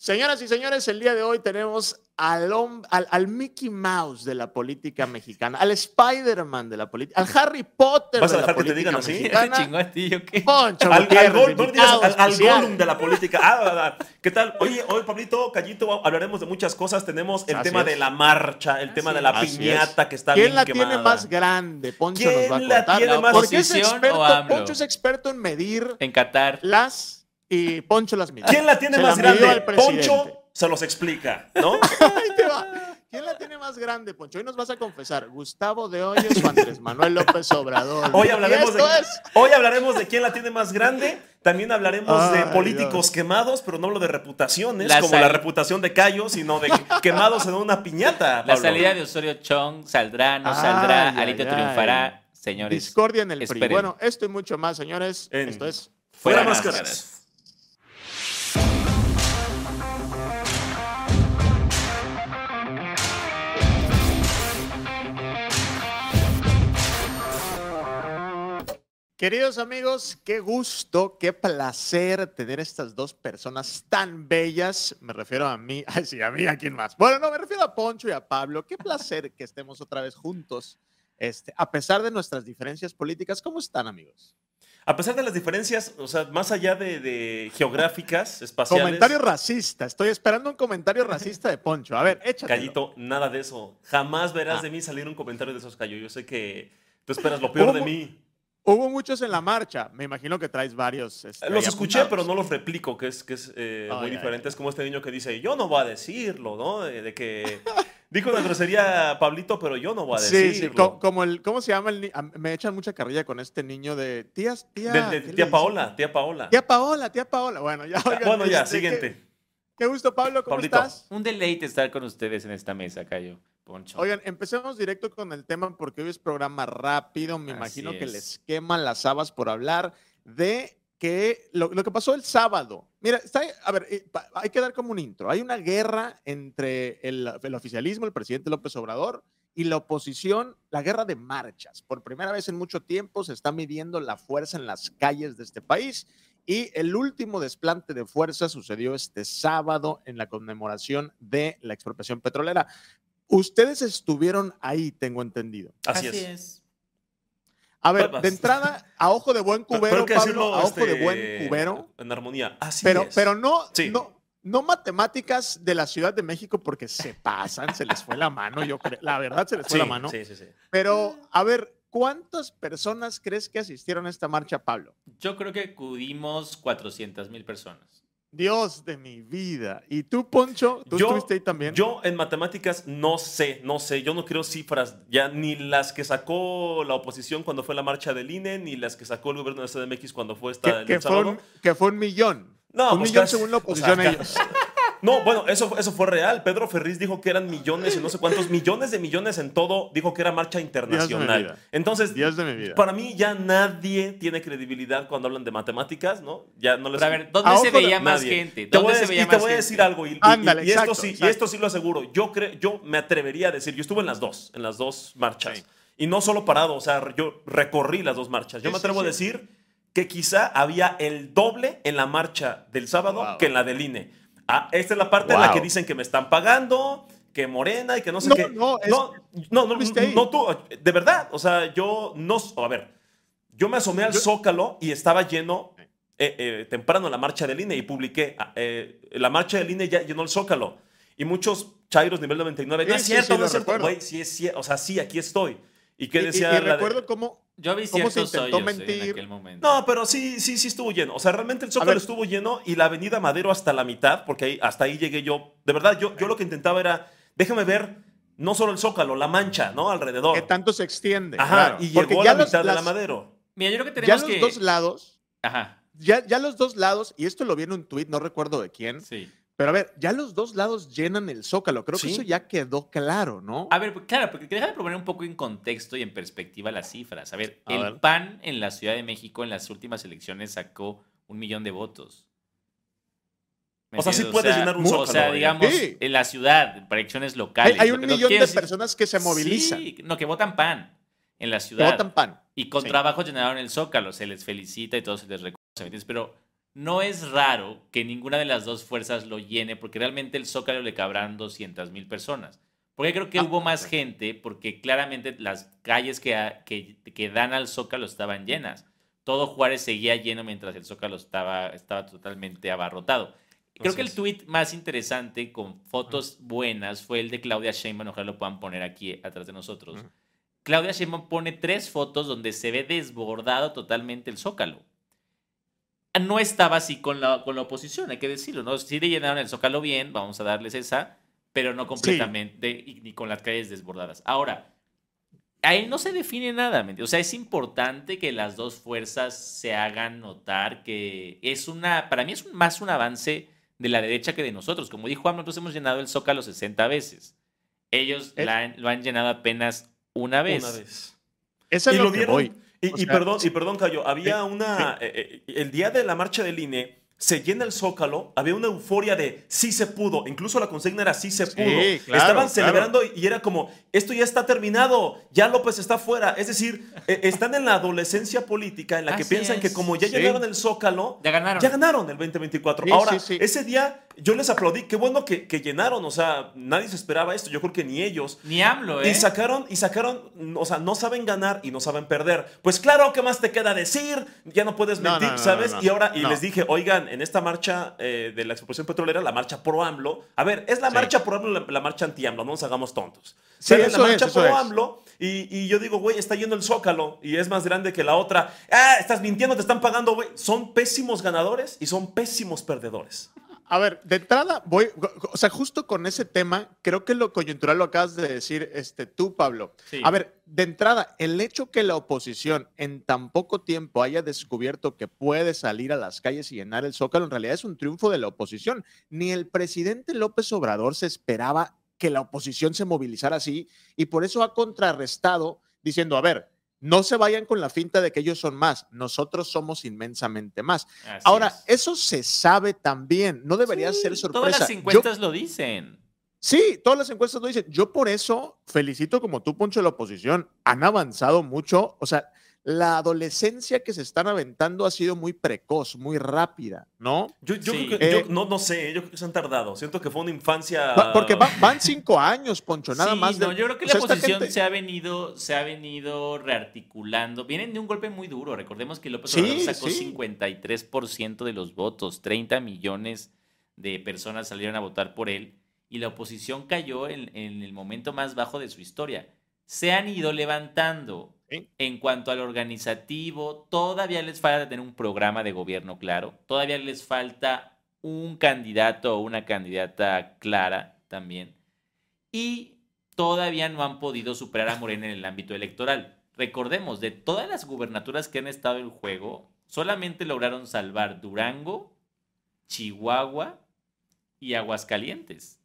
Señoras y señores, el día de hoy tenemos al, al, al Mickey Mouse de la política mexicana, al Spider-Man de la política, al Harry Potter ¿Vas a de la dejar que te digan así? mexicana. Tío, ¿qué? Poncho Al, al, gol- no digas invitado al. Gollum de la política. Ah, ah, ah. ¿Qué tal? Oye, hoy, Pablito, Callito, hablaremos de muchas cosas. Tenemos el Así tema es. de la marcha, el tema de la Así piñata es. que está ¿Quién bien la quemada. tiene más grande? Poncho ¿Quién nos va a la contar. tiene más- Porque es ¿Oposición experto? Poncho es experto en medir En Qatar. las y Poncho las mide. ¿Quién la tiene Se más midió grande? Poncho se los explica, ¿no? Ahí te va. ¿Quién la tiene más grande, Poncho? Hoy nos vas a confesar, ¿Gustavo de Hoyos o Andrés Manuel López Obrador? Hoy hablaremos, de, esto es- hoy hablaremos de quién la tiene más grande. También hablaremos de políticos Dios. quemados, pero no hablo de reputaciones, La como sal- la reputación de Cayo, sino de quemados en una piñata. La salida de Osorio Chong saldrá, no Ay, saldrá, ay, Alito ay. triunfará. Señores, Discordia en el PRI. Bueno, esto y mucho más, señores. En- Esto es Fuera fuera máscaras. máscaras. Queridos amigos, qué gusto, qué placer tener estas dos personas tan bellas. Me refiero a mí, ay sí, a mí, ¿a quién más? Bueno, no, me refiero a Poncho y a Pablo. Qué placer que estemos otra vez juntos, este, a pesar de nuestras diferencias políticas. ¿Cómo están, amigos? A pesar de las diferencias, o sea, más allá de, de geográficas, espaciales. Comentario racista. Estoy esperando un comentario racista de Poncho. A ver, échate. Callito, nada de eso. Jamás verás Ah. de mí salir un comentario de esos, Cayo. Yo sé que tú esperas lo peor de mí. Hubo muchos en la marcha. Me imagino que traes varios. este, Los escuché, apuntados. pero no los replico, que es, que es eh, muy ay, diferente. Es como este niño que dice, yo no voy a decirlo, ¿no? De, de que dijo una grosería Pablito, pero yo no voy a Sí, sí, decirlo. co- como el, ¿cómo se llama el ni- a- Me echan mucha carrilla con este niño de tías, tía. De- de ¿qué le tía? Paola, tía Paola. Tía Paola, tía Paola. Bueno, ya. Ah, oigan, bueno, ya, este, siguiente. Qué, qué gusto, Pablo, ¿cómo Pablito. estás? Un deleite estar con ustedes en esta mesa, Cayo. Poncho. Oigan, empecemos directo con el tema porque hoy es programa rápido. Me Así imagino que es. les queman las habas por hablar de que lo, lo que pasó el sábado. Mira, está, a ver, eh, hay que dar como un intro. Hay una guerra entre el, el oficialismo, el presidente López Obrador, y la oposición, la guerra de marchas. Por primera vez en mucho tiempo se está midiendo la fuerza en las calles de este país. Y el último desplante de fuerza sucedió este sábado en la conmemoración de la expropiación petrolera. Ustedes estuvieron ahí, tengo entendido. Así, es. A ver, de entrada, a ojo de buen cubero, Pablo, decirlo, a ojo de este, buen cubero, En armonía. Así pero, es. pero no, Sí. no, no matemáticas de la Ciudad de México porque se pasan, se les fue la mano, yo creo, la verdad se les fue sí, la mano. sí, sí, sí. Pero, a ver, ¿cuántas personas crees que asistieron a esta marcha, Pablo? Yo creo que acudimos 400 mil personas. Dios de mi vida. ¿Y tú, Poncho? ¿Tú Yo- estuviste ahí también? Yo en matemáticas no sé, no sé. Yo no creo cifras ya ni las que sacó la oposición cuando fue la marcha del INE, ni las que sacó el gobierno de CDMX cuando fue esta que, el que fue un, que fue un millón. No, un pues millón casi- según la o sea, oposición ca- ellos. No, bueno, eso, eso fue real. Pedro Ferriz dijo que eran millones y no sé cuántos millones de millones en todo. Dijo que era marcha internacional. vida. Entonces, Dios de mi vida. para mí ya nadie tiene credibilidad cuando hablan de matemáticas, ¿no? Ya no les Pero a ver, ¿dónde A se de veía más nadie. gente? Te voy ¿Dónde a se decir, veía y te más voy a gente? decir algo y, y- Ándale, y esto exacto, sí, y esto sí lo aseguro. Yo creo, yo me atrevería a decir, yo estuve en las dos, en las dos marchas. Sí. Y no solo parado, o sea, yo recorrí las dos marchas. Yo Sí, me sí, atrevo a sí. decir que quizá había el doble en la marcha del sábado Wow. que en la del INE. Ah, esta es la parte en la Wow. que dicen que me están pagando, que Morena y que no sé No, qué. no, es- no, no, no, no tú, de verdad, o sea, yo no, a ver, yo me asomé al Yo- Zócalo y estaba lleno eh, eh, temprano la marcha del INE y publiqué, ah, eh, la marcha del INE ya llenó el Zócalo. Y muchos chairos nivel 99, no Sí, es sí, cierto, sí, no lo es cierto, recuerdo. güey, sí es cierto, o sea, sí, aquí estoy. ¿Y qué Y- y- decía y, la de- recuerdo cómo Yo vi ¿Cómo se intentó hoyos eh, mentir? en aquel momento. No, pero sí, sí, sí estuvo lleno. O sea, realmente el Zócalo estuvo lleno y la Avenida Madero hasta la mitad, porque ahí, hasta ahí llegué yo. De verdad, yo, yo lo que intentaba era, déjame ver, no solo el Zócalo, la mancha, ¿no? Alrededor. que tanto se extiende. Ajá, claro. y Porque llegó a ya la los- mitad de la Madero. Mira, yo creo que Ya tenemos los que... dos lados, Ajá, ya, ya los dos lados, y esto lo vi en un tuit, no recuerdo de quién, sí. Pero a ver, ya los dos lados llenan el zócalo. Creo Sí. que eso ya quedó claro, ¿no? A ver, claro, porque déjame poner un poco en contexto y en perspectiva las cifras. A ver, A el ver. PAN en la Ciudad de México en las últimas elecciones sacó un millón de votos. ¿Me O sea, sí puedes llenar un O Zócalo, sea, vaya. digamos, Sí. en la ciudad, para elecciones locales. hay un millón de decir- personas que se movilizan, Sí, no, que votan PAN en la que ciudad. votan pan. Y con Sí. trabajo llenaron el Zócalo, se les felicita y todo se les reconoce. Pero no es raro que ninguna de las dos fuerzas lo llene, porque realmente el Zócalo le cabrán 200 mil personas. Porque creo que Ah, hubo más gente, porque claramente las calles que, que, que dan al Zócalo estaban llenas. Todo Juárez seguía lleno mientras el Zócalo estaba, estaba totalmente abarrotado. Creo que el tweet más interesante con fotos buenas fue el de Claudia Sheinbaum, ojalá lo puedan poner aquí atrás de nosotros. Claudia Sheinbaum pone tres fotos donde se ve desbordado totalmente el Zócalo. No estaba así con la, con la oposición, hay que decirlo, ¿no? Sí le llenaron el Zócalo bien, vamos a darles esa, pero no completamente y ni con las calles desbordadas. Ahora, ahí no se define nada, ¿me entiendes? O sea, es importante que las dos fuerzas se hagan notar que es una, para mí es un- más un avance de la derecha que de nosotros. Como dijo AMLO, nosotros hemos llenado el Zócalo 60 veces. Ellos Es- la han- lo han llenado apenas una vez. Una vez. Eso es lo, lo que voy. Y, O y sea, perdón, sí. y perdón, Cayo, había una. eh, eh, el día de la marcha del INE. Se llena el zócalo, había una euforia de sí se pudo, incluso la consigna era sí se Sí, pudo. claro, Estaban claro. celebrando y era como, esto ya está terminado, ya López está fuera. Es decir, eh, están en la adolescencia política en la que piensan que como ya Sí. llenaron el zócalo, Ya ganaron. ya ganaron el 2024. Sí, Ahora, sí, sí. ese día yo les aplaudí, qué bueno que, que llenaron, o sea, nadie se esperaba esto, yo creo que ni ellos. Ni AMLO, ¿eh? Y sacaron, y sacaron, o sea, no saben ganar y no saben perder. Pues claro, ¿qué más te queda decir? Ya no puedes mentir, no, no, ¿sabes? no, no. Y ahora, y No. les dije, oigan, en esta marcha eh, de la expropiación petrolera, la marcha pro AMLO, a ver, es la Sí. marcha pro AMLO, la, la marcha anti AMLO, no nos hagamos tontos. Sí, Sale eso la marcha es, eso pro. AMLO y, y yo digo, güey, está yendo el Zócalo y es más grande que la otra. Ah, estás mintiendo, te están pagando, güey. Son pésimos ganadores y son pésimos perdedores. A ver, de entrada, voy, o sea, justo con ese tema, creo que lo coyuntural lo acabas de decir este, tú, Pablo. Sí. A ver, de entrada, el hecho que la oposición en tan poco tiempo haya descubierto que puede salir a las calles y llenar el zócalo, en realidad es un triunfo de la oposición. Ni el presidente López Obrador se esperaba que la oposición se movilizara así y por eso ha contrarrestado diciendo, a ver, no se vayan con la finta de que ellos son más, nosotros somos inmensamente más. Así Ahora, es. eso se sabe también, no debería Sí, ser sorpresa. Todas las Yo- encuestas lo dicen. sí, todas las encuestas lo dicen. Yo por eso felicito como tú, Poncho, a la oposición. Han avanzado mucho. O sea, la adolescencia que se están aventando ha sido muy precoz, muy rápida, ¿no? Yo, yo Sí. creo que, Eh, yo no, no sé, yo creo que se han tardado. Siento que fue una infancia. Va- Porque va- van cinco años, Poncho, nada Sí, más. de- no, yo creo que la sea, esta oposición gente- se ha venido, se ha venido rearticulando. Vienen de un golpe muy duro. Recordemos que López Sí, Obrador sacó sí. 53% de los votos, 30 millones de personas salieron a votar por él y la oposición cayó en, en el momento más bajo de su historia. Se han ido levantando. En cuanto al organizativo, todavía les falta tener un programa de gobierno claro, todavía les falta un candidato o una candidata clara también. Y todavía no han podido superar a Morena en el ámbito electoral. Recordemos, de todas las gubernaturas que han estado en juego, solamente lograron salvar Durango, Chihuahua y Aguascalientes.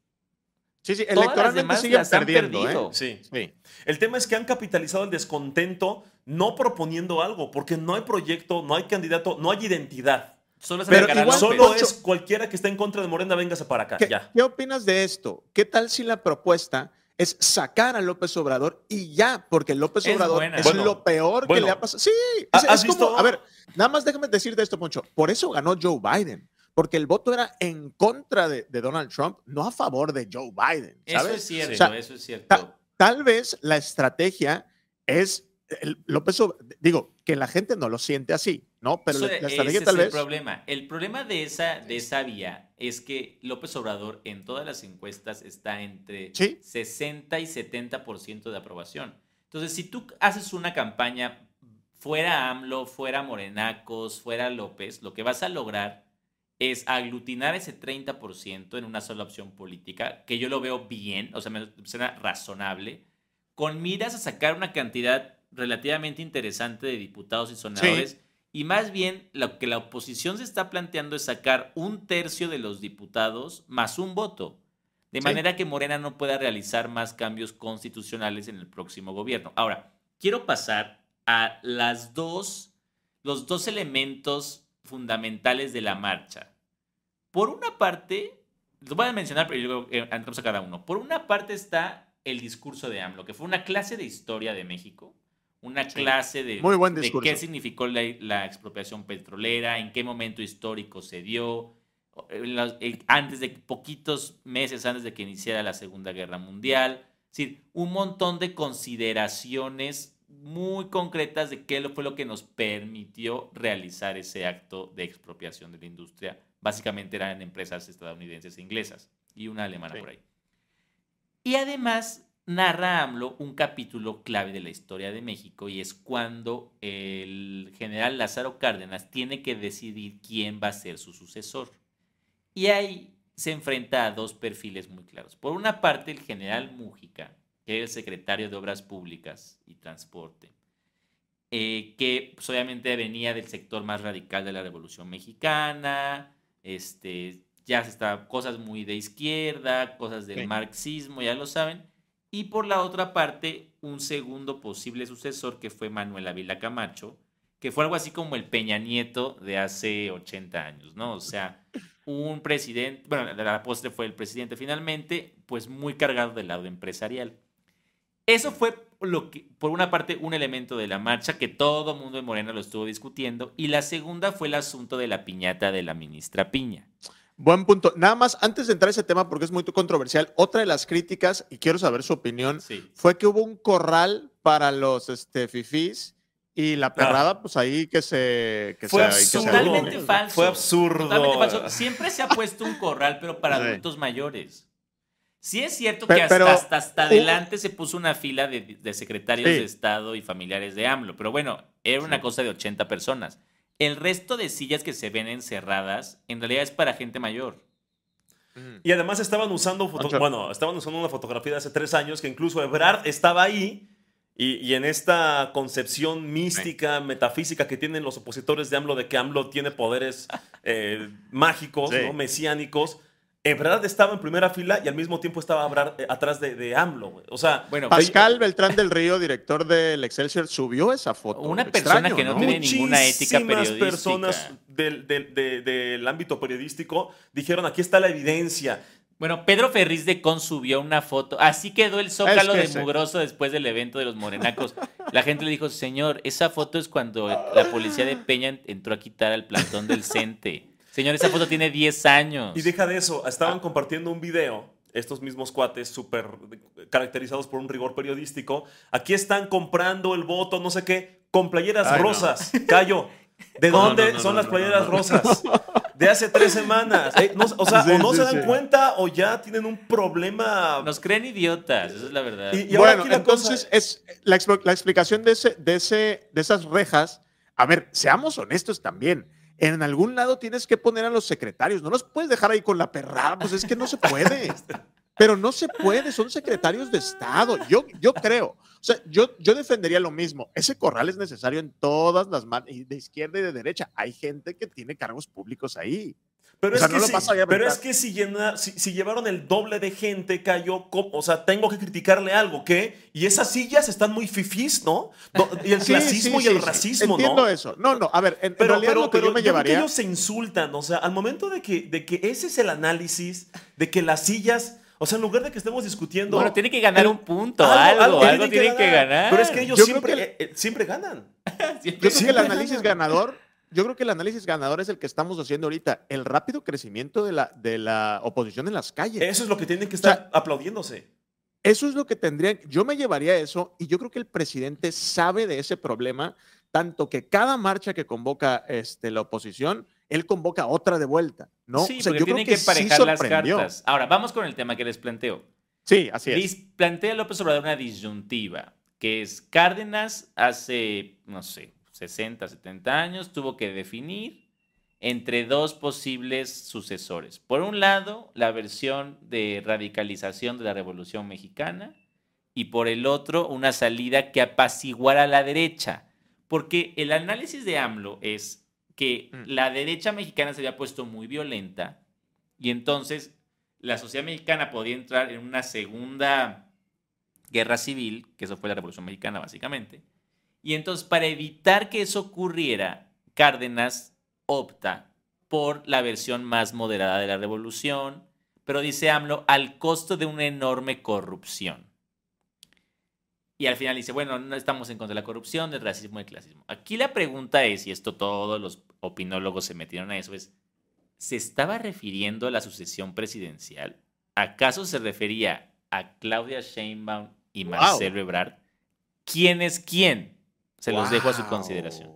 Sí, sí, electoralmente siguen perdiendo, ¿eh? Sí. Sí. El tema es que han capitalizado el descontento no proponiendo algo, porque no hay proyecto, no hay candidato, no hay identidad. Solo Pero igual. Solo es cualquiera que esté en contra de Morena, véngase para acá. ¿Qué, Ya. qué opinas de esto? ¿Qué tal si la propuesta es sacar a López Obrador y ya? Porque López Obrador es Bueno, lo peor bueno. que le ha pasado. Sí, ¿Ha- es, has es como, visto? a ver, nada más déjame decirte esto, Poncho. Por eso ganó Joe Biden. Porque el voto era en contra de, de Donald Trump, no a favor de Joe Biden. Eso ¿sabes? es cierto, O sea, eso es cierto. Ta- tal vez la estrategia es el- López digo que la gente no lo siente así, ¿no? Pero Eso- la, la ese estrategia es tal el vez problema. El problema de esa, de esa vía es que López Obrador en todas las encuestas está entre Sí. 60 y 70% de aprobación. Entonces, si tú haces una campaña fuera AMLO, fuera Morenacos, fuera López, lo que vas a lograr es aglutinar ese 30% en una sola opción política, que yo lo veo bien, o sea, me suena razonable, con miras a sacar una cantidad relativamente interesante de diputados y senadores. Y más bien lo que la oposición se está planteando es sacar un tercio de los diputados más un voto. De Sí. manera que Morena no pueda realizar más cambios constitucionales en el próximo gobierno. Ahora, quiero pasar a las dos, los dos elementos fundamentales de la marcha. Por una parte, los voy a mencionar, pero luego eh, entramos a cada uno. Por una parte está el discurso de AMLO, que fue una clase de historia de México, una clase de, Muy buen de qué significó la, la expropiación petrolera, en qué momento histórico se dio, en los- en- antes de poquitos meses antes de que iniciara la Segunda Guerra Mundial. Es decir, un montón de consideraciones muy concretas de qué fue lo que nos permitió realizar ese acto de expropiación de la industria. Básicamente eran empresas estadounidenses e inglesas y una alemana Sí. por ahí. Y además narra AMLO un capítulo clave de la historia de México y es cuando el general Lázaro Cárdenas tiene que decidir quién va a ser su sucesor. Y ahí se enfrenta a dos perfiles muy claros. Por una parte, el general Mújica, que era el secretario de Obras Públicas y Transporte, eh, que pues, obviamente venía del sector más radical de la Revolución Mexicana, este, ya se está cosas muy de izquierda, cosas del Sí. marxismo, ya lo saben. Y por la otra parte, un segundo posible sucesor que fue Manuel Ávila Camacho, que fue algo así como el Peña Nieto de hace 80 años, ¿no? O sea, un presidente, bueno, la postre fue el presidente finalmente, pues muy cargado del lado empresarial. Eso fue lo que, por una parte, un elemento de la marcha que todo mundo en Morena lo estuvo discutiendo, y la segunda fue el asunto de la piñata de la ministra Piña. Buen punto. Nada más, antes de entrar a ese tema, porque es muy controversial, otra de las críticas, y quiero saber su opinión, Sí. fue que hubo un corral para los este, fifís y la perrada, pues ahí que se... Que Fue se, absurdo. Totalmente falso. Fue absurdo. Totalmente falso. Siempre se ha puesto un corral, pero para Sí. adultos mayores. Sí es cierto que hasta, pero hasta, adelante se puso una fila de, de secretarios Sí. de Estado y familiares de AMLO, pero bueno, era una cosa de 80 personas. El resto de sillas que se ven encerradas, en realidad es para gente mayor. Y además estaban usando, foto- Ocho. bueno, estaban usando una fotografía de hace tres años que incluso Ebrard estaba ahí y, y en esta concepción mística, metafísica que tienen los opositores de AMLO de que AMLO tiene poderes eh, mágicos, Sí. ¿no? mesiánicos. Ebrard estaba en primera fila y al mismo tiempo estaba Ebrard, eh, atrás de, de AMLO. güey. O sea, Bueno, Pascal Beltrán del Río, director del Excelsior, subió esa foto. Una persona Extraño, que no tiene ninguna ética muchísimas periodística. personas del, del- de- del ámbito periodístico dijeron, aquí está la evidencia. Bueno, Pedro Ferriz de Con subió una foto. Así quedó el zócalo que de. Mugroso después del evento de los morenacos. La gente le dijo, señor, esa foto es cuando la policía de Peña entró a quitar al plantón del CENTE. Señor, esa foto tiene 10 años. Y deja de eso, estaban compartiendo un video, estos mismos cuates súper caracterizados por un rigor periodístico. Aquí están comprando el voto, no sé qué, con playeras Ay, no. rosas. Callo. ¿De No, dónde no, no, son no, las playeras no. rosas? De hace tres semanas. Eh, no- o sea, Sí, o no sí, se dan sí. cuenta o ya tienen un problema. Nos creen idiotas, esa es la verdad. Y- y ahora bueno, aquí la entonces cosa- es la, la explicación de, ese, de, ese, de esas rejas. A ver, seamos honestos también. En algún lado tienes que poner a los secretarios. No los puedes dejar ahí con la perrada. Pues es que no se puede. Pero no se puede. Son secretarios de Estado. Yo, yo creo. O sea, yo, yo defendería lo mismo. Ese corral es necesario en todas las manos, de izquierda y de derecha. Hay gente que tiene cargos públicos ahí. Pero, O sea, es, no que lo si, vas a ir a pero aventar. es que si, llena- si, si llevaron el doble de gente, cayó, o sea, tengo que criticarle algo, ¿qué? Y esas sillas están muy fifís, ¿no? No, Y el Sí, clasismo sí, y el sí, sí. racismo, Entiendo ¿no? eso. No, no. A ver, en, en Pero, realidad pero, lo que pero yo me yo creo que llevaría. ellos se insultan, o sea, al momento de que, de que ese es el análisis, de que las sillas, o sea, en lugar de que estemos discutiendo... bueno, tiene que ganar el- un punto, algo, algo, tienen que ganar. Pero es que ellos siempre, que- eh, eh, siempre ganan. Siempre- Yo creo que el análisis ganan. ganador, yo creo que el análisis ganador es el que estamos haciendo ahorita, el rápido crecimiento de la, de la oposición en las calles. Eso es lo que tienen que O sea, estar aplaudiéndose. Eso es lo que tendrían, yo me llevaría eso y yo creo que el presidente sabe de ese problema, tanto que cada marcha que convoca este, la oposición, él convoca otra de vuelta, ¿no? Sí, O sea, porque yo creo tienen que sí emparejar las cartas. Ahora, vamos con el tema que les planteo. Sí, así es. Plantea López Obrador una disyuntiva, que es Cárdenas hace, no sé, 60, 70 años, tuvo que definir entre dos posibles sucesores. Por un lado, la versión de radicalización de la Revolución Mexicana y por el otro, una salida que apaciguara a la derecha. Porque el análisis de AMLO es que Mm. la derecha mexicana se había puesto muy violenta y entonces la sociedad mexicana podía entrar en una segunda guerra civil, que eso fue la Revolución Mexicana básicamente. Y entonces para evitar que eso ocurriera, Cárdenas opta por la versión más moderada de la revolución, pero dice AMLO al costo de una enorme corrupción. Y al final dice, bueno, no estamos en contra de la corrupción, del racismo y del clasismo. Aquí la pregunta es, y esto todos los opinólogos se metieron a eso, es, ¿se estaba refiriendo a la sucesión presidencial? ¿Acaso se refería a Claudia Sheinbaum y Marcelo Ebrard? ¿Quién es quién? Se los dejo a su consideración.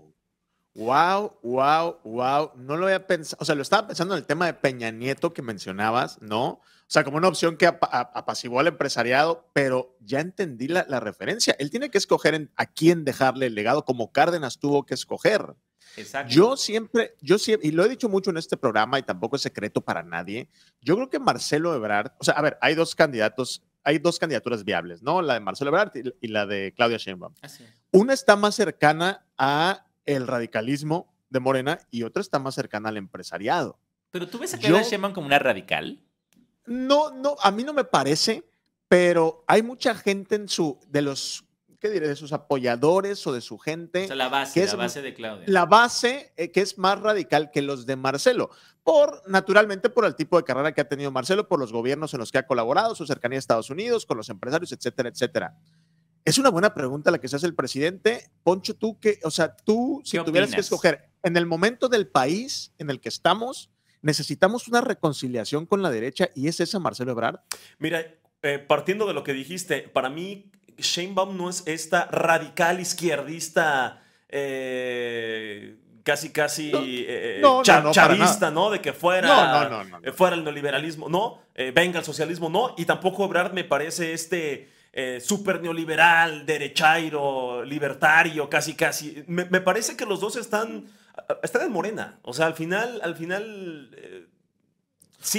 Wow, wow, wow. No lo había pensado. O sea, lo estaba pensando en el tema de Peña Nieto que mencionabas, ¿no? O sea, como una opción que apaciguó al empresariado, pero ya entendí la, referencia. Él tiene que escoger a quién dejarle el legado, como Cárdenas tuvo que escoger. Exacto. Yo siempre, yo siempre, y lo he dicho mucho en este programa y tampoco es secreto para nadie, yo creo que Marcelo Ebrard, o sea, a ver, hay dos candidatos, hay dos candidaturas viables, ¿no? La de Marcelo Ebrard y, la de Claudia Sheinbaum. Una está más cercana a el radicalismo de Morena y otra está más cercana al empresariado. ¿Pero tú ves a Claudia Sheinbaum como una radical? No, no, a mí no me parece, pero hay mucha gente en su, de los, ¿qué diré? De sus apoyadores o de su gente. O sea, la base, la base de Claudia. La base eh, que es más radical que los de Marcelo, por, naturalmente, por el tipo de carrera que ha tenido Marcelo, por los gobiernos en los que ha colaborado, su cercanía a Estados Unidos, con los empresarios, etcétera, etcétera. Es una buena pregunta la que se hace el presidente. Poncho, tú que, o sea, tú, si tuvieras que escoger, en el momento del país en el que estamos, necesitamos una reconciliación con la derecha y es esa Marcelo Ebrard. Mira, eh, partiendo de lo que dijiste, para mí Sheinbaum no es esta radical izquierdista. Eh, casi, casi no, chavista, no, De que fuera, fuera el neoliberalismo, no, eh, venga el socialismo, no, y tampoco Ebrard me parece este eh, super neoliberal, derechairo, libertario, casi, casi. Me, parece que los dos están, están en morena. O sea, al final, al final... Eh,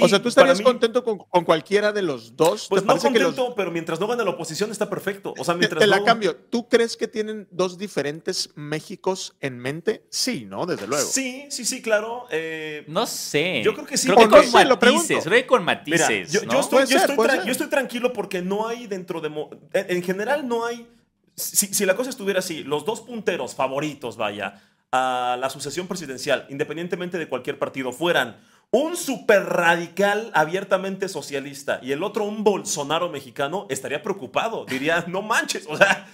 o sea, ¿tú estarías contento con, cualquiera de los dos? Pues no contento, pero mientras no gane la oposición está perfecto. O sea, mientras te, la cambio. ¿Tú crees que tienen dos diferentes Méxicos en mente? Sí, ¿no? Desde luego. Sí, sí, sí, claro. Eh, no sé. Yo creo que sí. Creo que con matices. Creo que con matices. yo, estoy, yo, estoy tranquilo porque no hay dentro de... En general no hay... Si, si la cosa estuviera así, los dos punteros favoritos, vaya, a la sucesión presidencial, independientemente de cualquier partido, fueran un super radical abiertamente socialista y el otro un Bolsonaro mexicano, estaría preocupado. Diría, no manches, o sea,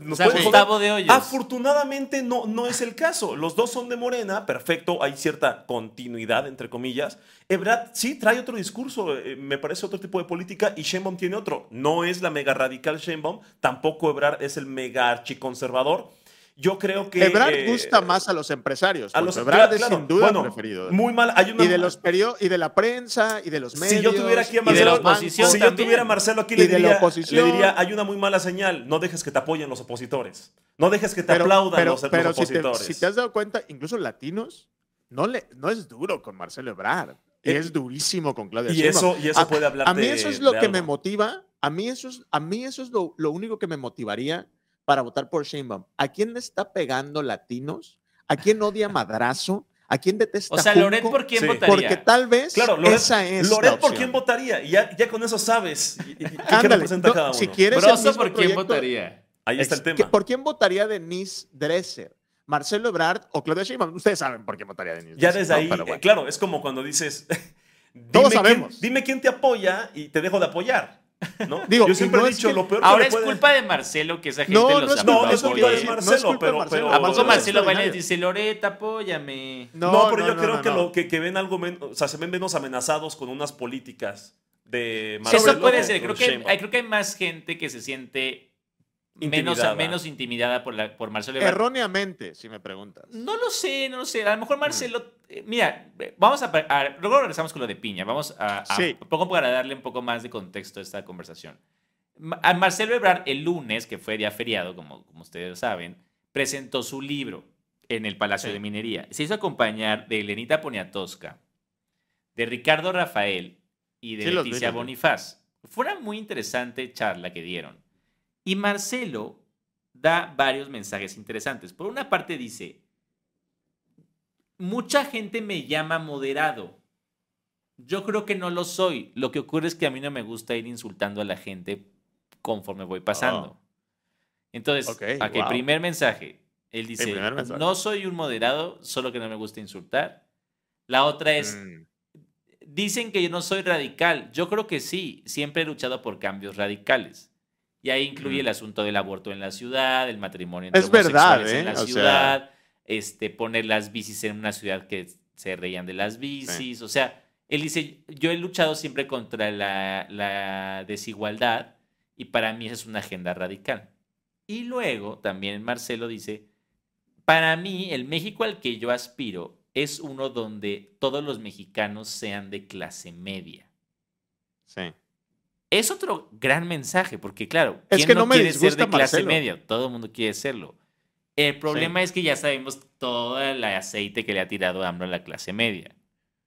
nos de. Afortunadamente no, no es el caso. Los dos son de Morena, perfecto, hay cierta continuidad, entre comillas. Ebrad sí trae otro discurso, eh, me parece otro tipo de política, y Sheinbaum tiene otro. No es la mega radical Sheinbaum, tampoco Ebrard es el mega archiconservador yo creo que. Ebrard eh, gusta más a los empresarios. A los, Ebrard es sin duda bueno, preferido. Muy mal. Hay y de los y de la prensa y de los medios. Si yo tuviera aquí a Marcelo, si yo tuviera a Marcelo aquí, le diría, le diría, hay una muy mala señal. No dejes que te apoyen los opositores. No dejes que te aplaudan los, opositores. Si te, has dado cuenta, incluso latinos, no, le, no es duro con Marcelo Ebrard. Eh, es durísimo con Claudia y eso Y eso puede hablar A mí eso es lo que me motiva. A mí eso es, a mí eso es lo, lo único que me motivaría para votar por Sheinbaum? ¿A quién le está pegando latinos? ¿A quién odia madrazo? ¿A quién detesta? O sea, Loret, ¿por quién votaría? Porque tal vez claro, esa es. Loret, ¿por quién votaría? Y ya, ya con eso sabes. ¿Y, qué representa cada uno? Si quieres. ¿por quién votaría? Ahí está el tema. ¿Por quién votaría Denise Dresser? ¿Marcelo Ebrard o Claudia Sheinbaum? Ustedes saben por quién votaría Denise Ya desde ahí, claro, es como cuando dices. Todos sabemos. dime quién te apoya y te dejo de apoyar. ¿No? Digo, yo siempre he dicho lo peor Ahora es culpa de Marcelo que esa gente no, los no, no, es culpa de Marcelo, pero, pero, ¿A poco Marcelo va y dice, Loreta, apóyame? No, pero yo creo que, lo, que, que, ven algo menos, o sea, se ven menos amenazados con unas políticas de Marcelo. Eso puede ser, creo que, hay, creo que hay más gente que se siente Menos, menos, intimidada por, la, por Marcelo Erróneamente, si me preguntas. No lo sé, no lo sé. A lo mejor Marcelo. Eh, mira, vamos a, Luego regresamos con lo de Piña. Vamos a. a poco para darle un poco más de contexto a esta conversación. A Marcelo Ebrard, el lunes, que fue día feriado, como, como ustedes saben, presentó su libro en el Palacio de Minería. Se hizo acompañar de Elenita Poniatowska, de Ricardo Rafael y de Leticia Bonifaz. Fue una muy interesante charla que dieron. Y Marcelo da varios mensajes interesantes. Por una parte dice, mucha gente me llama moderado. Yo creo que no lo soy. Lo que ocurre es que a mí no me gusta ir insultando a la gente conforme voy pasando. Oh. Entonces, aquí, primer mensaje. Él dice, no soy un moderado, solo que no me gusta insultar. La otra es, mm. dicen que yo no soy radical. Yo creo que sí, siempre he luchado por cambios radicales. Y ahí incluye Mm. el asunto del aborto en la ciudad, el matrimonio Es entre verdad, homosexuales en ¿eh? la O sea- ciudad, este, poner las bicis en una ciudad que se reían de las bicis. O sea, él dice, yo he luchado siempre contra la, la desigualdad y para mí esa es una agenda radical. Y luego también Marcelo dice, para mí el México al que yo aspiro es uno donde todos los mexicanos sean de clase media. Sí. Es otro gran mensaje, porque claro, Es ¿quién que no, no me quiere ser de clase Marcelo. media? Todo el mundo quiere serlo. El problema es que ya sabemos todo el aceite que le ha tirado AMLO a la clase media.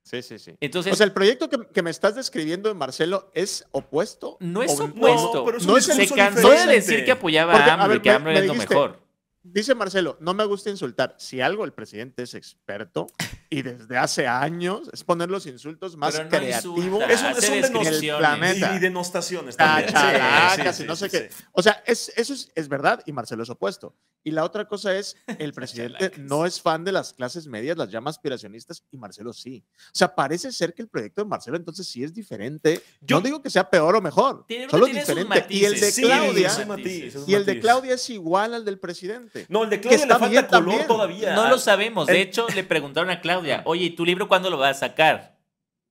Sí, sí, sí. Entonces, o sea, el proyecto que, que me estás describiendo de Marcelo es opuesto. no es opuesto. pero es un se discurso cansó de decir que apoyaba Porque, a a AMLO ver, y que me- AMLO me es lo mejor. Dice Marcelo, no me gusta insultar. Si algo el presidente es experto y desde hace años es poner los insultos más no creativos Es un- es un descripciones. planeta. Y, y denostaciones también. Sí, Cachalacas sí, y no sí, sé sí, qué. O sea, es, eso es, es verdad y Marcelo es opuesto. Y la otra cosa es, el presidente no es fan de las clases medias, las llama aspiracionistas y Marcelo sí. O sea, parece ser que el proyecto de Marcelo entonces sí es diferente. Yo- no digo que sea peor o mejor, Tiene- solo tiene sus diferente. Y el de matices, Sí, Claudia, es es un y el de. Claudia es igual al del presidente. No, el de Claudia le está falta bien color también. todavía. No lo sabemos. De El- hecho, le preguntaron a Claudia, oye, ¿y tu libro cuándo lo vas a sacar?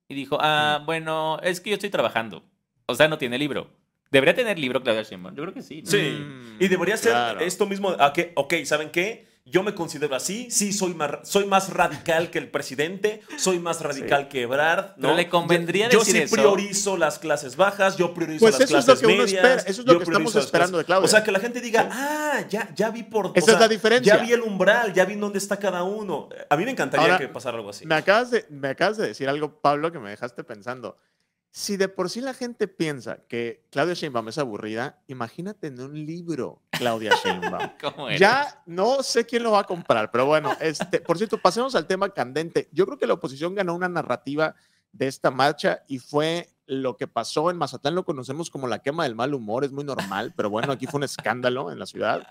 Y dijo, ah, bueno, es que yo estoy trabajando. O sea, no tiene libro. ¿Debería tener libro Claudia Sheinbaum? Yo creo que sí. ¿no? Sí. Y debería ser claro. esto mismo. ¿a qué? Ok, ¿saben qué? Yo me considero así. Sí, soy más, soy más radical que el presidente. Soy más radical que Ebrard. ¿no? Pero le convendría yo, decir yo eso. sí priorizo las clases bajas. Yo priorizo Pues las eso es lo clases uno medias. espera, eso es lo que estamos esperando de Claudia. O sea, que la gente diga, ah, ya, ya vi por. o Esa sea, es la diferencia. Ya vi el umbral, ya vi dónde está cada uno. A mí me encantaría Ahora, que pasara algo así. Me acabas, de, me acabas de decir algo, Pablo, que me dejaste pensando. Si de por sí la gente piensa que Claudia Sheinbaum es aburrida, imagínate en un libro Claudia Sheinbaum. ¿Cómo? Ya no sé quién lo va a comprar, pero bueno, este, por cierto, pasemos al tema candente. Yo creo que la oposición ganó una narrativa de esta marcha y fue lo que pasó en Mazatlán, lo conocemos como la quema del mal humor, es muy normal, pero bueno, aquí fue un escándalo en la ciudad.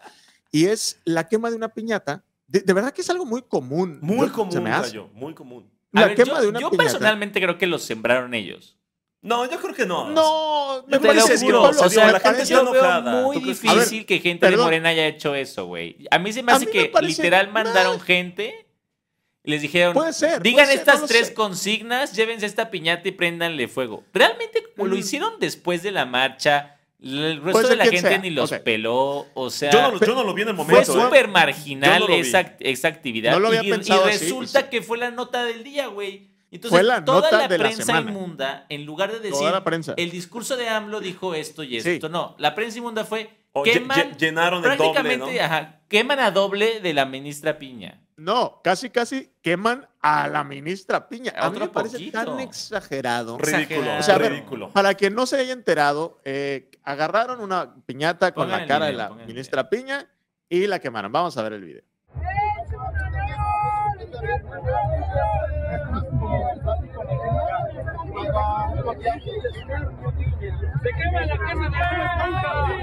Y es la quema de una piñata. De, de verdad que es algo muy común. Muy Yo- común, se me hace. Gallo, muy común. A La ver, quema yo, de una yo piñata. personalmente creo que los sembraron ellos. No, yo creo que no. No, me Te lo parece juro, que o sea, o sea, la gente está enojada. muy ¿Tú crees que- difícil ver, que gente de. Morena haya hecho eso, güey. A mí se me hace me que literal mandaron gente y les dijeron, Puede ser, digan puede ser, estas no tres sé. consignas, llévense esta piñata y préndanle fuego. Realmente lo Mm. hicieron después de la marcha, el resto Puede de la gente sea, ni los peló, o sea... Yo no, lo- yo no lo vi en el Fue momento. ¿eh? súper marginal no esa, esa actividad. No lo había y, pensado resulta sí. que fue la nota del día, güey. Entonces, Fue la toda nota la de prensa inmunda, en lugar de decir, Toda la prensa. el discurso de AMLO dijo esto y Sí. esto, no. La prensa inmunda fue, O lle- queman, lle- llenaron el doble, prácticamente, ¿no? ajá, queman a doble de la ministra Piña. No, casi, casi queman a la ministra Piña. A mí me parece poquito. tan exagerado. Ridículo, O sea, ver, ridículo. Para quien no se haya enterado, eh, agarraron una piñata con Pongan la cara video, de la ministra Piña y la quemaron. Vamos a ver el video. Se quema la casa de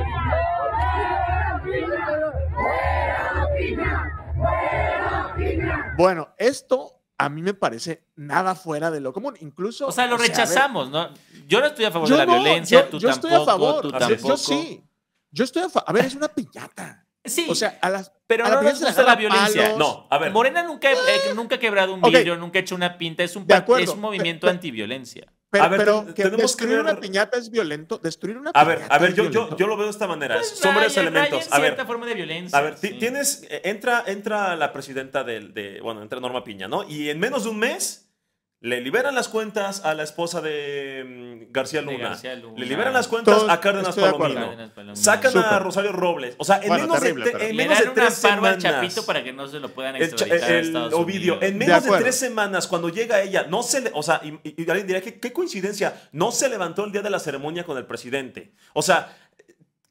Bueno, esto a mí me parece nada fuera de lo común. Incluso. O sea, lo ver, rechazamos, ¿no? Yo no estoy a favor de la no, violencia, yo- tú yo tampoco, estoy a favor. tú tampoco. Yo sí. Yo estoy a favor. A ver, es una piñata. Sí, O sea, a las. pero a la no nos gusta la agarra violencia. palos. No, a ver. Morena nunca, eh, nunca ha quebrado un vidrio, nunca ha hecho una pinta, es un, De pa- acuerdo, es un movimiento antiviolencia. Pero, A ver, pero ten- que tenemos que destruir una piñata es violento. Destruir una A piñata. ver, a ver, yo, yo, yo lo veo de esta manera. Pues Son varios elementos. en A ver, cierta forma de violencia. A ver, sí. tienes, eh, entra, entra la presidenta del, de, bueno, entra Norma Piña, ¿no? Y en menos de un mes le liberan las cuentas a la esposa de mm, García De Luna. García Luna. Le liberan las cuentas Todos- a Cárdenas de. Palomino. Cárdenas Palomino. Sacan a Súper. Rosario Robles. O sea, en Bueno, menos terrible, de, en Le menos dan de una tres al semanas. Chapito para que no se lo puedan El, extraditar a el Estados Ovidio, Unidos. en menos de, acuerdo. tres semanas, cuando llega ella, no se le, o sea, y, y- alguien dirá, ¿qué, qué coincidencia, no se levantó el día de la ceremonia con el presidente. O sea,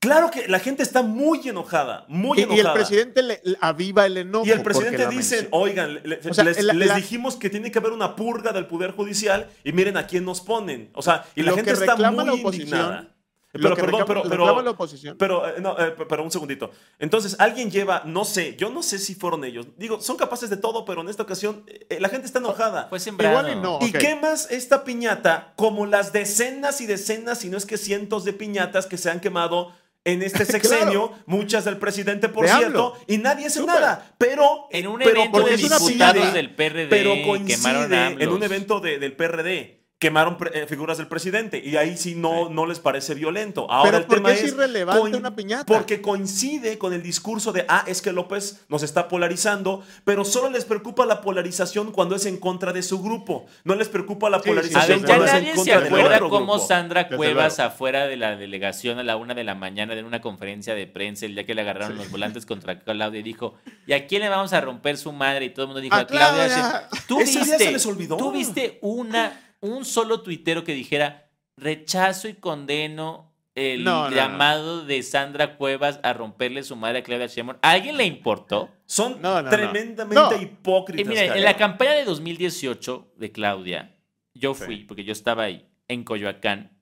claro que la gente está muy enojada, muy Y, y enojada. el presidente le, le aviva el enojo. Y el presidente dice, oigan, le- O sea, les, la- les la- dijimos que tiene que haber una purga del Poder Judicial y miren a quién nos ponen. O sea, y la gente está muy la indignada. Pero, perdón, reclama- pero, la pero, oposición. pero, eh, no, eh, pero un segundito. Entonces, alguien lleva, no sé, yo no sé si fueron ellos. Digo, son capaces de todo, pero en esta ocasión eh, la gente está enojada. Sembrado. Igual y no. Y ok. quemas esta piñata como las decenas y decenas, si no es que cientos de piñatas que se han quemado en este sexenio, muchas del presidente, por De cierto, AMLO. y nadie hace Súper. nada. Pero En un pero evento de diputados del PRD pero quemaron coincide a en un evento de- del PRD. Quemaron eh, figuras del presidente y ahí sí no, no les parece violento. Ahora Pero el ¿por tema qué es es irrelevante una piñata? Porque coincide con el discurso de ah, es que López nos está polarizando, pero solo les preocupa la polarización cuando es en contra de su grupo. No les preocupa la Sí, sí, A polarización ver, sí, ya cuando es en nadie se contra del acuerda otro cómo grupo. Sandra Cuevas afuera de la delegación a la una de la mañana en una conferencia de prensa el día que le agarraron los volantes contra Claudia dijo ¿y a quién le vamos a romper su madre? y todo el mundo dijo ¡A a Claudia. Claudia! Sheinbaum". ¿Tú viste, se les olvidó. tú viste una, un solo tuitero que dijera rechazo y condeno el No, no, no. llamado de Sandra Cuevas a romperle su madre a Claudia Sheinbaum? ¿A alguien le importó? Son No, no, no. tremendamente No. hipócritas. En la campaña de 2018 de Claudia, yo Sí. fui, porque yo estaba ahí, en Coyoacán,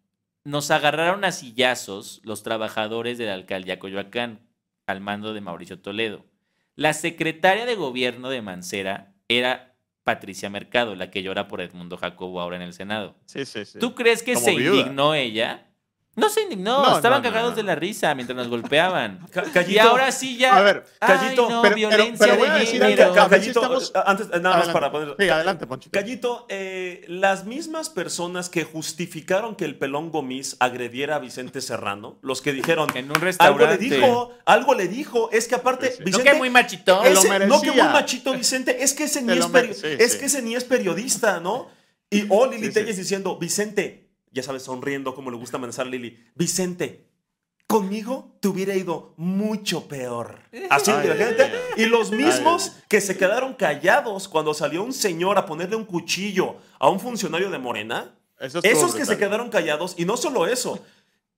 nos agarraron a sillazos los trabajadores de la alcaldía Coyoacán, al mando de Mauricio Toledo. La secretaria de gobierno de Mancera era Patricia Mercado, la que llora por Edmundo Jacobo ahora en el Senado. Sí, sí, sí. ¿Tú crees que Como se viuda. indignó ella? No se indignó, No, estaban no, cagados no. de la risa mientras nos golpeaban. Ca- y Callito, ahora sí ya. A ver, Callito, Ay, no, pero- violencia pero voy a de decir género. si Callito, estamos- eh, antes, nada más para poner. Sí, adelante, Ponchito. Callito, eh, las mismas personas que justificaron que el pelón Gomis agrediera a Vicente Serrano, los que dijeron En un algo le restaurante. dijo, algo le dijo, es que aparte Sí, sí. No que muy lo ese- no que muy machito Vicente, es que ese ni es, lo mere- peri- sí, es sí. que ese ni es periodista, ¿no? Y o Lili Sí, sí. Telles diciendo, Vicente, ya sabes, sonriendo como le gusta amenazar a Lili, Vicente, conmigo te hubiera ido mucho peor. Así Ay, de la gente. ay. Y los mismos Ay. que se quedaron callados cuando salió un señor a ponerle un cuchillo a un funcionario de Morena, Eso estuvo esos que se brutal. quedaron callados, y no solo eso.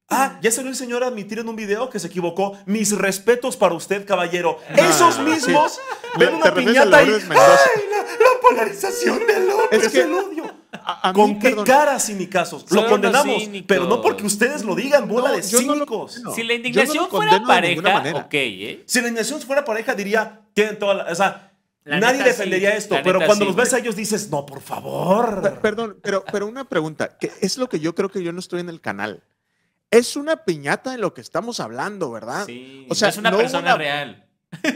Ah, ya salió el señor a admitir en un video que se equivocó. Mis respetos para usted, caballero. Esos mismos sí. ven una piñata y. ¡Ay, la, la polarización de López! Es que- el odio! A- a mí, ¿Con qué perdón, caras cínicos? Son Lo condenamos, cínicos. pero no porque ustedes lo digan, bola No, de yo no lo cínicos. Si la indignación fuera de pareja, manera. ok, ¿eh? Si la indignación fuera pareja, diría, tienen toda la. O sea, La nadie neta, defendería sí. esto, pero neta, cuando sí, los ves güey. a ellos dices, no, por favor. Per- Perdón, pero, pero una pregunta, que es lo que yo creo que yo no estoy en el canal. Es una piñata de lo que estamos hablando, ¿verdad? Sí, O sea, no es una no persona una- real.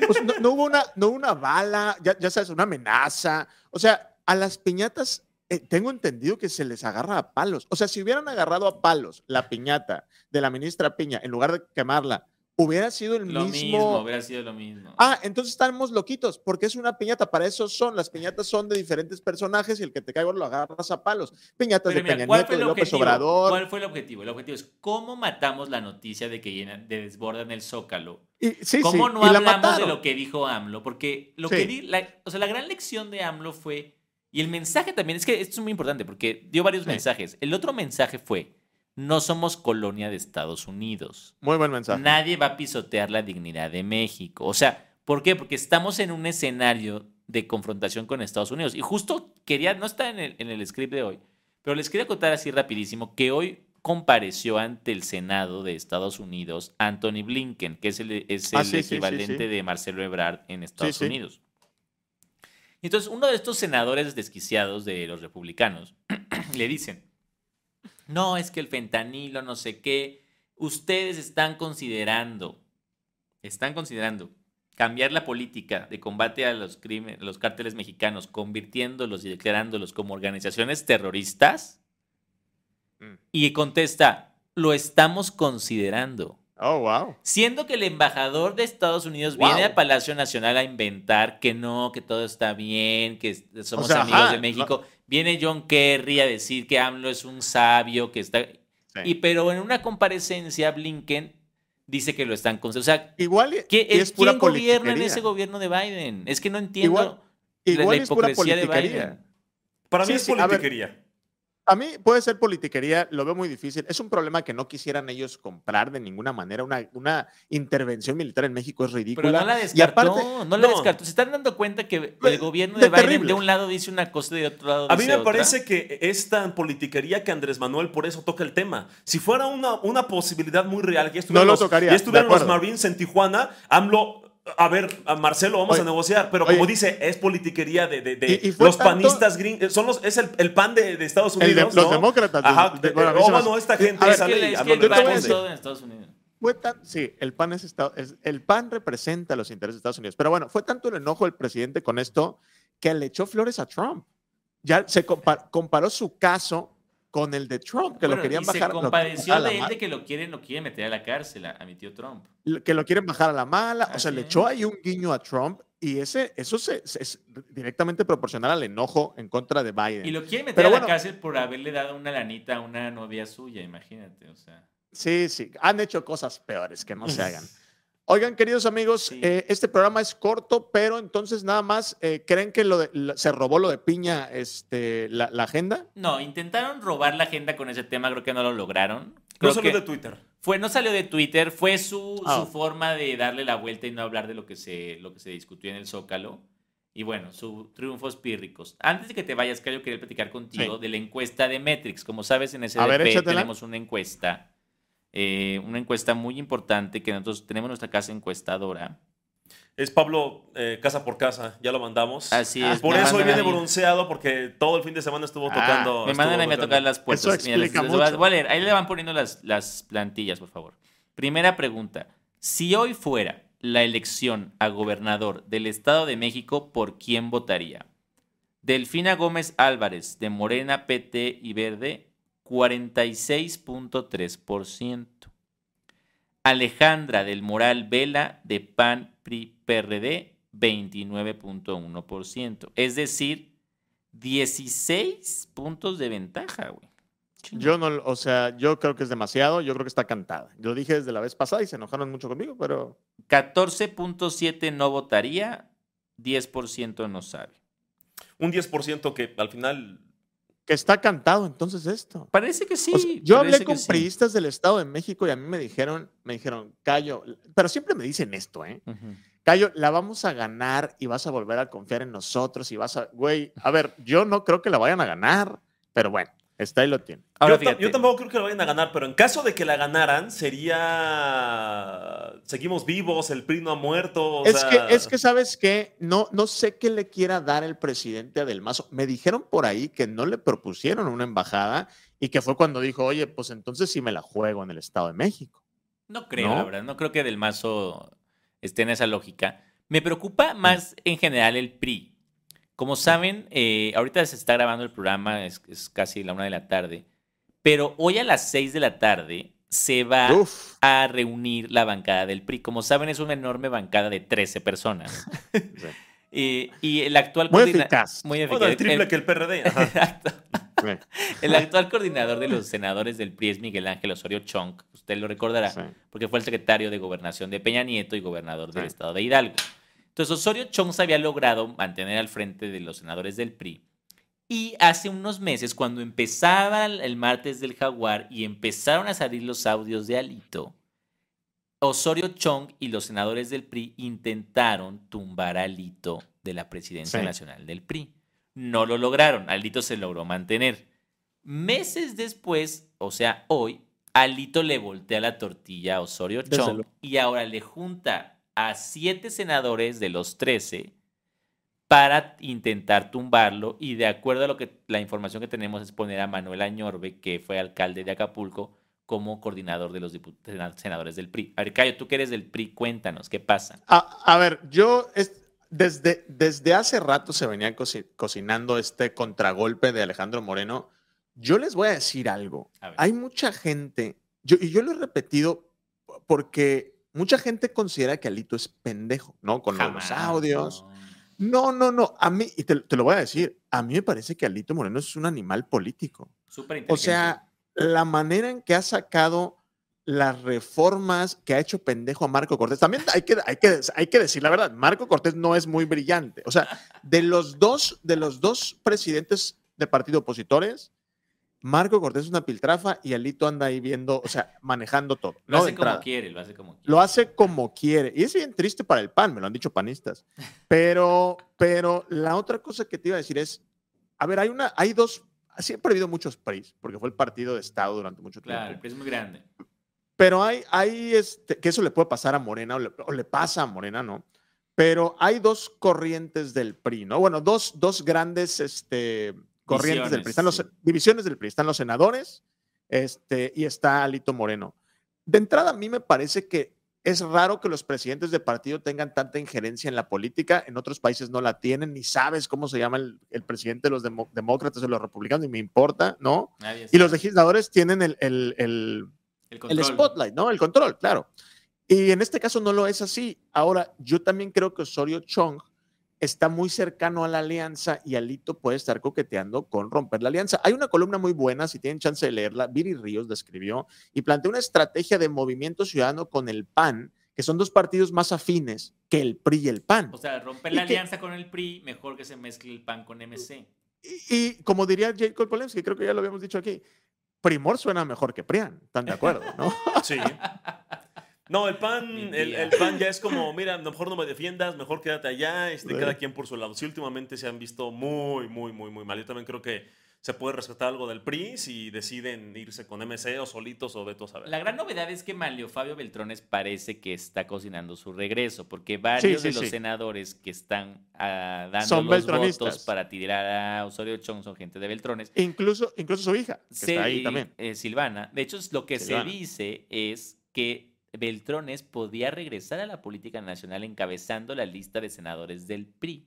Pues no, no hubo una, no hubo una bala, ya, ya sabes, una amenaza. O sea, a las piñatas eh, tengo entendido que se les agarra a palos. O sea, si hubieran agarrado a palos la piñata de la ministra Piña en lugar de quemarla, hubiera sido el Lo mismo. mismo, hubiera sido lo mismo. Ah, entonces estamos loquitos, porque es una piñata. Para eso son. Las piñatas son de diferentes personajes y el que te caiga lo agarras a palos. Piñatas Pero de mira, Peña ¿cuál Nieto, de López? Obrador. ¿Cuál fue el objetivo? El objetivo es cómo matamos la noticia de que llenan, de desbordan el Zócalo. Y, sí, ¿Cómo sí, no y hablamos de lo que dijo AMLO? Porque lo Sí. que di- la, o sea, la gran lección de AMLO fue, y el mensaje también, es que esto es muy importante porque dio varios Sí. mensajes. El otro mensaje fue, no somos colonia de Estados Unidos. Muy buen mensaje. Nadie va a pisotear la dignidad de México. O sea, ¿por qué? Porque estamos en un escenario de confrontación con Estados Unidos. Y justo quería, no está en el, en el script de hoy, pero les quería contar así rapidísimo que hoy compareció ante el Senado de Estados Unidos Anthony Blinken, que es el, es Ah, el sí, equivalente sí. de Marcelo Ebrard en Estados. Unidos. Y Entonces, uno de estos senadores desquiciados de los republicanos le dicen, no, es que el fentanilo, no sé qué, ustedes están considerando, están considerando cambiar la política de combate a los crímenes, los cárteles mexicanos, convirtiéndolos y declarándolos como organizaciones terroristas. Mm. Y contesta, lo estamos considerando. Oh, wow. Siendo que el embajador de Estados Unidos Wow. viene a Palacio Nacional a inventar que no, que todo está bien, que somos sea, amigos ajá, de México. Viene John Kerry a decir que AMLO es un sabio, que está... Y pero en una comparecencia Blinken dice que lo están considerando. O sea, Igual y- ¿qué- y es pura ¿quién gobierna en politiquería. ese gobierno de Biden? Es que no entiendo Igual- la- Igual la es pura hipocresía de politiquería. Biden. Para mí Sí, es sí, a mí puede ser politiquería, lo veo muy difícil. Es un problema que no quisieran ellos comprar de ninguna manera. Una, una intervención militar en México es ridícula. Pero no la y descartó, aparte, no la no. descartó. Se están dando cuenta que el gobierno de de, Biden terrible. de un lado dice una cosa y de otro lado A mí dice me otra. parece que es tan politiquería que Andrés Manuel por eso toca el tema. Si fuera una, una posibilidad muy real, ya estuvieron, No lo los, tocaría, ya estuvieron de los. Marines en Tijuana, AMLO, a ver, a Marcelo, vamos Oye, a negociar, pero oye. como dice, es politiquería de, de- de Y- y fue los tanto- panistas gringos, son los, es el, el pan de, de Estados El Unidos. los demócratas, Ajá, de- de- bueno, oh, bueno, esta gente Es que el pan es todo en Estados Unidos. fue tan, sí, el PAN es, Estado- es- el PAN representa los intereses de Estados Unidos. Pero bueno, fue tanto el enojo del presidente con esto que le echó flores a Trump. Ya se compa- comparó su caso con el de Trump, que Bueno, lo querían y bajar. se lo- compadeció a la de él ma- de que lo quieren, lo quieren meter a la cárcel a, a mi tío Trump. que lo quieren bajar a la mala. o sea, Así le echó ahí un guiño a Trump y ese, eso se- se- es directamente proporcional al enojo en contra de Biden. Y lo quieren meter Pero a la bueno. cárcel por haberle dado una lanita a una novia suya, imagínate, o sea. Sí, sí, han hecho cosas peores que no se hagan. Oigan, queridos amigos, Sí. eh, este programa es corto, pero entonces nada más, eh, ¿creen que lo de- lo- se robó lo de Piña este, la, la agenda? No, intentaron robar la agenda con ese tema, creo que no lo lograron. No Creo salió que de Twitter. fue, no salió de Twitter, fue su, Ah. su forma de darle la vuelta y no hablar de lo que se, lo que se discutió en el Zócalo. Y bueno, su triunfos pírricos. Antes de que te vayas, Cayo, quería platicar contigo Sí. de la encuesta de Metrix. Como sabes, en A ver, SDP échatela. tenemos una encuesta, eh, una encuesta muy importante que nosotros tenemos nuestra casa encuestadora. Es Pablo eh, casa por casa, ya lo mandamos. Así es. Por eso hoy viene bronceado porque todo el fin de semana estuvo Ah, tocando. Me mandan a mí a tocando. tocar las puertas. Eso Mira, les- explica les voy a- mucho. voy a leer. Ahí le van poniendo las, las plantillas, por favor. Primera pregunta. Si hoy fuera la elección a gobernador del Estado de México, ¿por quién votaría? Delfina Gómez Álvarez, de Morena, PT y Verde, 46.3%. Alejandra del Moral Vela, de PAN, PRI, PRD, 29.1%. Es decir, 16 puntos de ventaja, güey. Yo no, o sea, yo creo que es demasiado, yo creo que está cantada. Lo dije desde la vez pasada y se enojaron mucho conmigo, pero 14.7 no votaría, 10% no sabe. Un 10% que al final. Que está cantado entonces esto. Parece que sí. O sea, yo hablé con sí. priistas del Estado de México y a mí me dijeron, me dijeron, Cayo, pero siempre me dicen esto, ¿eh? Ujú. Cayo, la vamos a ganar y vas a volver a confiar en nosotros y vas a, güey, a ver, yo no creo que la vayan a ganar, pero bueno, está ahí lo tiene. Ahora yo, tampoco creo que lo vayan a ganar, pero en caso de que la ganaran, sería. Seguimos vivos, el PRI no ha muerto. o es, sea, que, es que, ¿sabes qué? No, no sé qué le quiera dar el presidente a Del Mazo. Me dijeron por ahí que no le propusieron una embajada y que fue cuando dijo, oye, pues entonces sí me la juego en el Estado de México. No creo, ¿no? la verdad. No creo que Del Mazo esté en esa lógica. Me preocupa más en general el PRI. Como saben, eh, ahorita se está grabando el programa, es, es casi la una de la tarde, pero hoy a las seis de la tarde se va Uf. a reunir la bancada del PRI. Como saben, es una enorme bancada de 13 personas. Eh, y el actual Muy eficaz. Muy Bueno, el eficaz. triple El- que el PRD. ajá. Exacto. El actual coordinador de los senadores del PRI es Miguel Ángel Osorio Chong. Usted lo recordará sí. porque fue el secretario de Gobernación de Peña Nieto y gobernador del estado de Hidalgo. Entonces Osorio Chong se había logrado mantener al frente de los senadores del PRI. Y hace unos meses, cuando empezaba el martes del jaguar y empezaron a salir los audios de Alito, Osorio Chong y los senadores del PRI intentaron tumbar a Alito de la presidencia Sí. nacional del PRI. No lo lograron, Alito se logró mantener. Meses después, o sea, hoy, Alito le voltea la tortilla a Osorio Chong y ahora le junta a siete senadores de los 13 para intentar tumbarlo y de acuerdo a lo que la información que tenemos es poner a Manuel Añorbe, que fue alcalde de Acapulco, como coordinador de los senadores del PRI. A ver, Cayo, tú que eres del PRI, cuéntanos, ¿qué pasa? A, a ver, yo es- desde, desde hace rato se venía coci- cocinando este contragolpe de Alejandro Moreno. Yo les voy a decir algo. A. Hay mucha gente, yo, y yo lo he repetido porque mucha gente considera que Alito es pendejo, ¿no? Con de los Jamás, audios. no. No, no, no. A mí, y te, te lo voy a decir, a mí me parece que Alito Moreno es un animal político. Súper O sea, la manera en que ha sacado las reformas que ha hecho pendejo a Marco Cortés. También hay que, hay que, hay que decir la verdad, Marco Cortés no es muy brillante. O sea, de los dos, de los dos presidentes de partido opositores, Marco Cortés es una piltrafa y Alito anda ahí viendo, o sea, manejando todo. lo ¿no? hace como quiere, lo hace como quiere. Lo hace como quiere. Y es bien triste para el PAN, me lo han dicho panistas. Pero, pero la otra cosa que te iba a decir es, a ver, hay una, hay dos, siempre ha habido muchos PRIs, porque fue el partido de Estado durante mucho tiempo. Claro, el PRI es muy grande. Pero hay, hay este, que eso le puede pasar a Morena o le, o le pasa a Morena, ¿no? Pero hay dos corrientes del PRI, ¿no? Bueno, dos, dos grandes este, corrientes del PRI. Están los sí. divisiones del PRI. Están los senadores este, y está Alito Moreno. de entrada a mí me parece que es raro que los presidentes de partido tengan tanta injerencia en la política. En otros países no la tienen, ni sabes cómo se llama el, el presidente de los demócratas o los republicanos, ni me importa, ¿no? Nadie Y los legisladores tienen el, el- el- el, spotlight, ¿no? El control, claro. Y en este caso no lo es así. Ahora, yo también creo que Osorio Chong está muy cercano a la alianza y Alito puede estar coqueteando con romper la alianza. Hay una columna muy buena, si tienen chance de leerla, Viri Ríos la escribió y plantea una estrategia de movimiento ciudadano con el PAN, que son dos partidos más afines que el PRI y el PAN. O sea, romper Y la que- alianza con el PRI, mejor que se mezcle el PAN con MC. Y, y como diría Jacob Polensky, creo que ya lo habíamos dicho aquí, Primor suena mejor que Prian, ¿están de acuerdo? ¿no? Sí. No, el pan, el, pan ya es como, mira, mejor no me defiendas, mejor quédate allá, este, cada quien por su lado. Sí, últimamente se han visto muy, muy, muy, muy mal. Yo también creo que se puede rescatar algo del PRI si deciden irse con MC o solitos o Beto a saber. La gran novedad es que Manlio Fabio Beltrones parece que está cocinando su regreso, porque varios sí, de los sí. senadores que están ah, dando Son los votos para tirar a Osorio Chong son gente de Beltrones. Incluso, incluso su hija, que está ahí también. eh, Silvana. De hecho, lo que Silvana. se dice es que Beltrones podía regresar a la política nacional encabezando la lista de senadores del PRI.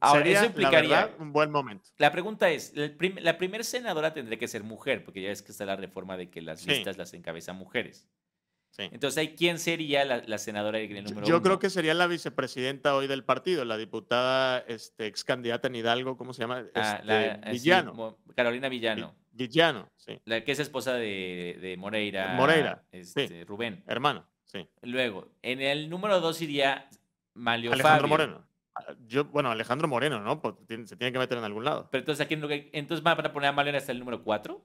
Ahora, Sería, eso la implicaría- verdad, un buen momento. La pregunta es, prim- la primera senadora tendría que ser mujer, porque ya es que está la reforma de que las Sí. listas las encabezan mujeres. Sí. Entonces, ¿ahí ¿quién sería la, la senadora en el número Yo uno? creo que sería la vicepresidenta hoy del partido, la diputada este, ex candidata en Hidalgo, ¿cómo se llama? Ah, Este, ah, sí, Villano. Carolina Villano, Vi- Villano, sí. la que es esposa de, de Moreira. Moreira, este, Rubén. Hermano, sí. Luego, en el número dos iría Malio Alejandro Fabio. Moreno. Yo, bueno, Alejandro Moreno, ¿no? Tiene- se tiene que meter en algún lado. Pero entonces, ¿a quién entonces van a poner a Malio hasta el número cuatro?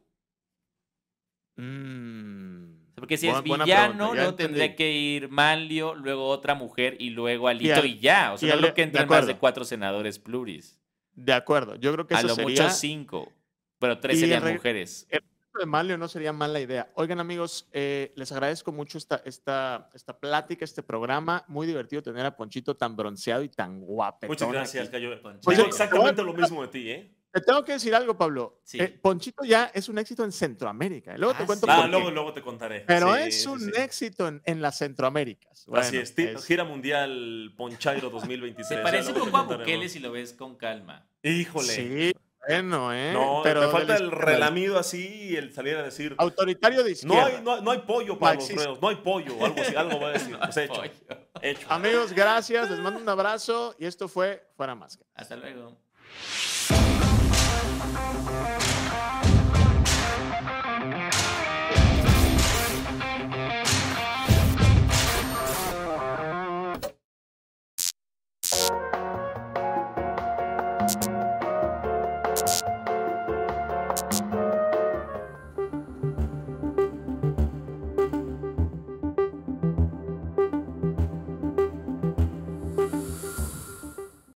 Mm, Porque si buena- es villano, entendí. tendría que ir Manlio, luego otra mujer y luego Alito al- y, ya. O sea, y no creo que de entren más de cuatro senadores pluris. De acuerdo, yo creo que A eso lo sería... mucho cinco. Pero tres Y serían re- mujeres. de Malio no sería mala idea. Oigan, amigos, eh, les agradezco mucho esta, esta, esta plática, este programa. Muy divertido tener a Ponchito tan bronceado y tan guapo. Muchas gracias, Cayo. Ponchito. Pues Digo yo- exactamente lo mismo de ti, ¿eh? Te tengo que decir algo, Pablo. Sí. Eh, Ponchito ya es un éxito en Centroamérica. Luego te Ah, cuento sí. Ah, por qué. luego, luego te contaré. Pero Sí, es sí, un sí. éxito en, en las Centroaméricas. Así es. Gira Mundial Ponchairo 2023. Se parece un poco a. Bukele si lo ves con calma. Híjole. Sí, bueno, ¿eh? No, pero me falta el relamido así y el salir a decir. Autoritario de No izquierda. hay, no, hay- no hay pollo para los reos, no hay pollo, algo así, algo va a decir. Pues hecho. Amigos, gracias. Les mando un abrazo. Y esto fue Fuera Máscara. Hasta luego. Thank you.